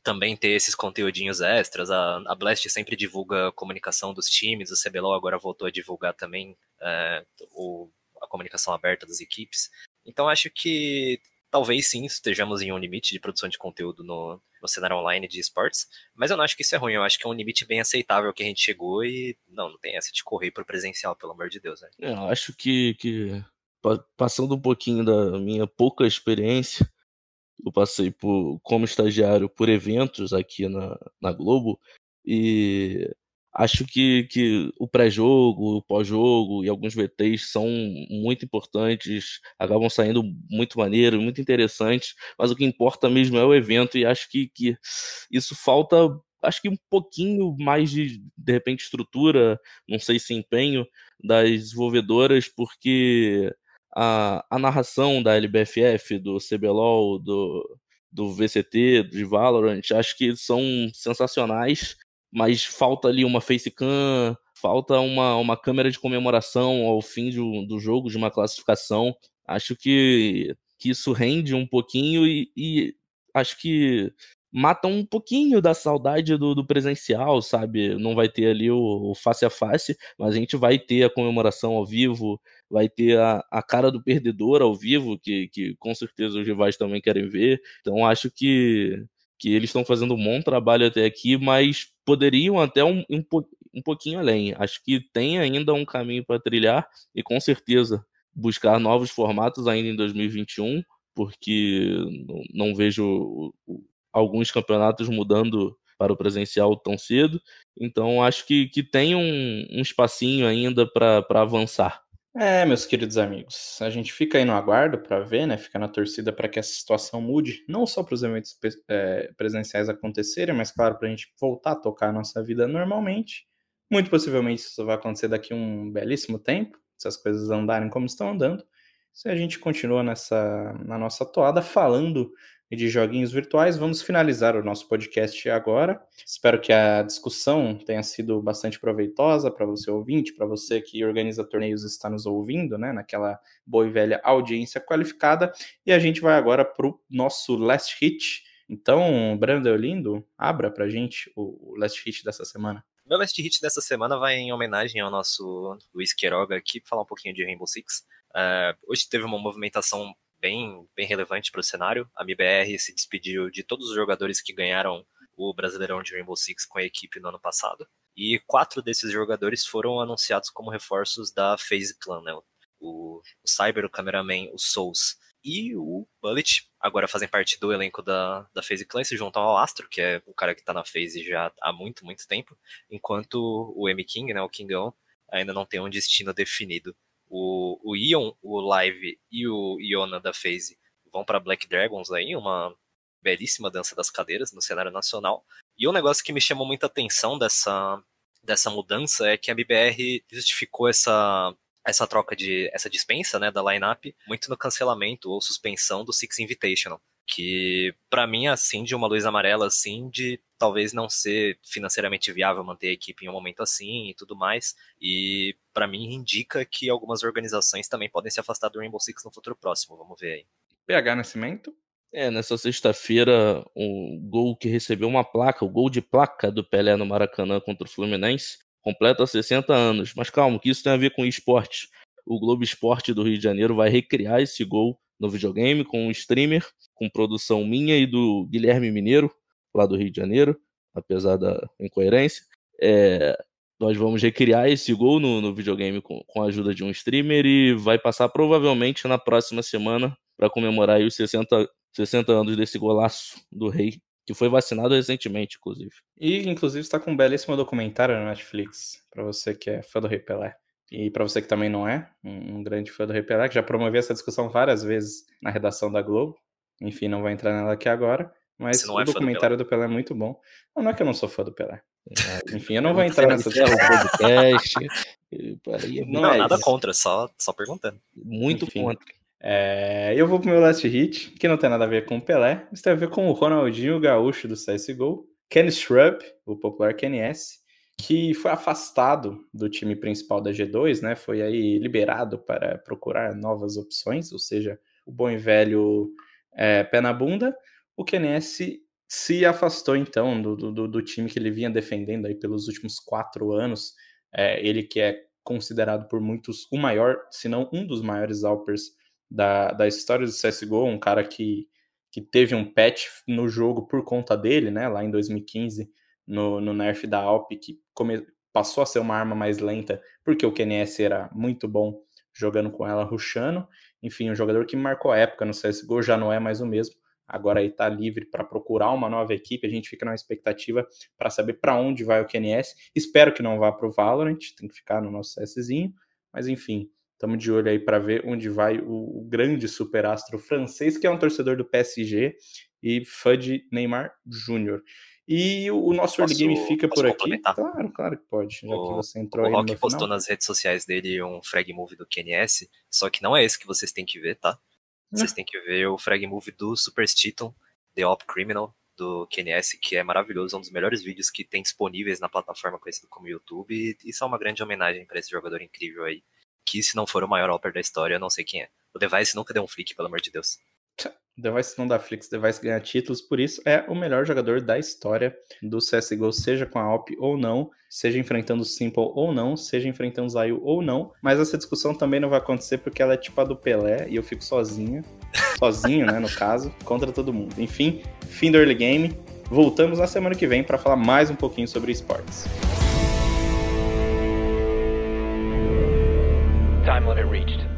também ter esses conteúdinhos extras. A, a Blast sempre divulga a comunicação dos times, o CBLOL agora voltou a divulgar também uh, o a comunicação aberta das equipes. Então acho que talvez sim estejamos em um limite de produção de conteúdo no, no cenário online de esportes, mas eu não acho que isso é ruim, eu acho que é um limite bem aceitável que a gente chegou e não, não tem essa de correr pro presencial, pelo amor de Deus. Né? É, eu acho que, que passando um pouquinho da minha pouca experiência, eu passei por, como estagiário por eventos aqui na, na Globo e Acho que, que o pré-jogo, o pós-jogo e alguns VTs são muito importantes, acabam saindo muito maneiros, muito interessantes, mas o que importa mesmo é o evento e acho que, que isso falta, acho que um pouquinho mais de, de repente, estrutura, não sei se empenho das desenvolvedoras, porque a, a narração da LBFF, do CBLOL, do, do VCT, de Valorant, acho que são sensacionais mas falta ali uma facecam, falta uma, uma câmera de comemoração ao fim do, do jogo, de uma classificação. Acho que, que isso rende um pouquinho e, e acho que mata um pouquinho da saudade do, do, presencial, sabe? Não vai ter ali o, o, face a face, mas a gente vai ter a comemoração ao vivo, vai ter a, a cara do perdedor ao vivo, que, que com certeza os rivais também querem ver. Então acho que que eles estão fazendo um bom trabalho até aqui, mas poderiam até um, um, um pouquinho além. Acho que tem ainda um caminho para trilhar e com certeza buscar novos formatos ainda em 2021, porque não vejo alguns campeonatos mudando para o presencial tão cedo. Então acho que, que tem um, um espacinho ainda para avançar. É, meus queridos amigos, a gente fica aí no aguardo para ver, né? Fica na torcida para que essa situação mude, não só para os eventos é, presenciais acontecerem, mas claro, para a gente voltar a tocar a nossa vida normalmente. Muito possivelmente isso vai acontecer daqui um belíssimo tempo, se as coisas andarem como estão andando. Se a gente continua nessa na nossa toada falando e de joguinhos virtuais. Vamos finalizar o nosso podcast agora. Espero que a discussão tenha sido bastante proveitosa para você ouvinte, para você que organiza torneios e está nos ouvindo, né? Naquela boa e velha audiência qualificada. E a gente vai agora para o nosso last hit. Então, Brando Lindo, abra para gente o last hit dessa semana. Meu last hit dessa semana vai em homenagem ao nosso Luiz Queiroga aqui, falar um pouquinho de Rainbow Six. Uh, hoje teve uma movimentação bem, bem relevante para o cenário. A MBR se despediu de todos os jogadores que ganharam o Brasileirão de Rainbow Six com a equipe no ano passado. E quatro desses jogadores foram anunciados como reforços da FaZe Clan, né? O, o Cyber, o Cameraman, o Souls e o Bullet agora fazem parte do elenco da, da FaZe Clan e se juntam ao Astro, que é o cara que está na FaZe já há muito, muito tempo, enquanto o M King, né, o Kingão, ainda não tem um destino definido o, o Ion, o Live e o Iona da FaZe vão para Black Dragons aí, uma belíssima dança das cadeiras no cenário nacional. E um negócio que me chamou muita atenção dessa, dessa mudança é que a BBR justificou essa, essa troca de essa dispensa, né, da lineup muito no cancelamento ou suspensão do Six Invitational que para mim assim de uma luz amarela assim de talvez não ser financeiramente viável manter a equipe em um momento assim e tudo mais e para mim indica que algumas organizações também podem se afastar do Rainbow Six no futuro próximo vamos ver aí PH Nascimento é, nessa sexta-feira, o gol que recebeu uma placa, o gol de placa do Pelé no Maracanã contra o Fluminense, completa 60 anos. Mas calma, que isso tem a ver com esporte. O Globo Esporte do Rio de Janeiro vai recriar esse gol no videogame com um streamer, com produção minha e do Guilherme Mineiro, lá do Rio de Janeiro, apesar da incoerência. É, nós vamos recriar esse gol no, no videogame com, com, a ajuda de um streamer e vai passar provavelmente na próxima semana para comemorar os 60, 60 anos desse golaço do Rei, que foi vacinado recentemente, inclusive. E, inclusive, está com um belíssimo documentário na Netflix, para você que é fã do Rei Pelé. E para você que também não é um, grande fã do Rei Pelé, que já promoveu essa discussão várias vezes na redação da Globo, Enfim, não vou entrar nela aqui agora. Mas o é fã do documentário do Pelé. é muito bom. Não, não é que eu não sou fã do Pelé. Enfim, eu não vou Muito entrar nessa discussão. podcast. É Não Não, é nada isso. contra, só, só perguntando. muito Enfim. contra. É, eu vou pro meu last hit, que não tem nada a ver com o Pelé, mas tem a ver com o Ronaldinho Gaúcho do CSGO, Ken Shrub, o popular KNS, que foi afastado do time principal da G2, né? Foi aí liberado para procurar novas opções, ou seja, o bom e velho é, pé na bunda. O KNS se afastou então do, do, do time que ele vinha defendendo aí pelos últimos quatro anos. É, ele que é considerado por muitos o maior, se não um dos maiores Alpers da, da história do CSGO, um cara que, que teve um patch no jogo por conta dele, né, lá em 2015, no, no nerf da Alp, que come, passou a ser uma arma mais lenta, porque o KNS era muito bom jogando com ela, rushando. Enfim, um jogador que marcou a época no CSGO, já não é mais o mesmo. Agora aí tá livre para procurar uma nova equipe, a gente fica na expectativa para saber para onde vai o KNS. Espero que não vá para o Valorant, tem que ficar no nosso CSzinho, mas enfim, Estamos de olho aí para ver onde vai o, o grande superastro francês, que é um torcedor do PSG e fã de Neymar Júnior. E o, o nosso early Posso- game fica por aqui. Claro, claro que pode, já que O- você entrou O aí no Rock postou final. nas redes sociais dele um frag move do QNS, só que não é esse que vocês têm que ver, tá? Vocês têm que ver o frag move do Super Stiton, The Op Criminal, do QNS, que é maravilhoso, é um dos melhores vídeos que tem disponíveis na plataforma conhecida como YouTube, e isso é uma grande homenagem para esse jogador incrível aí, que se não for o maior Opper da história, eu não sei quem é. O Device nunca deu um flick, pelo amor de Deus. Device não dá Flix, Device ganha títulos, por isso é o melhor jogador da história do CSGO, seja com a Alp ou não, seja enfrentando o Simple ou não, seja enfrentando o Zayu ou não, mas essa discussão também não vai acontecer porque ela é tipo a do Pelé e eu fico sozinha, *laughs* sozinho, né, no caso, contra todo mundo. Enfim, fim do early game, voltamos na semana que vem para falar mais um pouquinho sobre esportes. Time limit reached.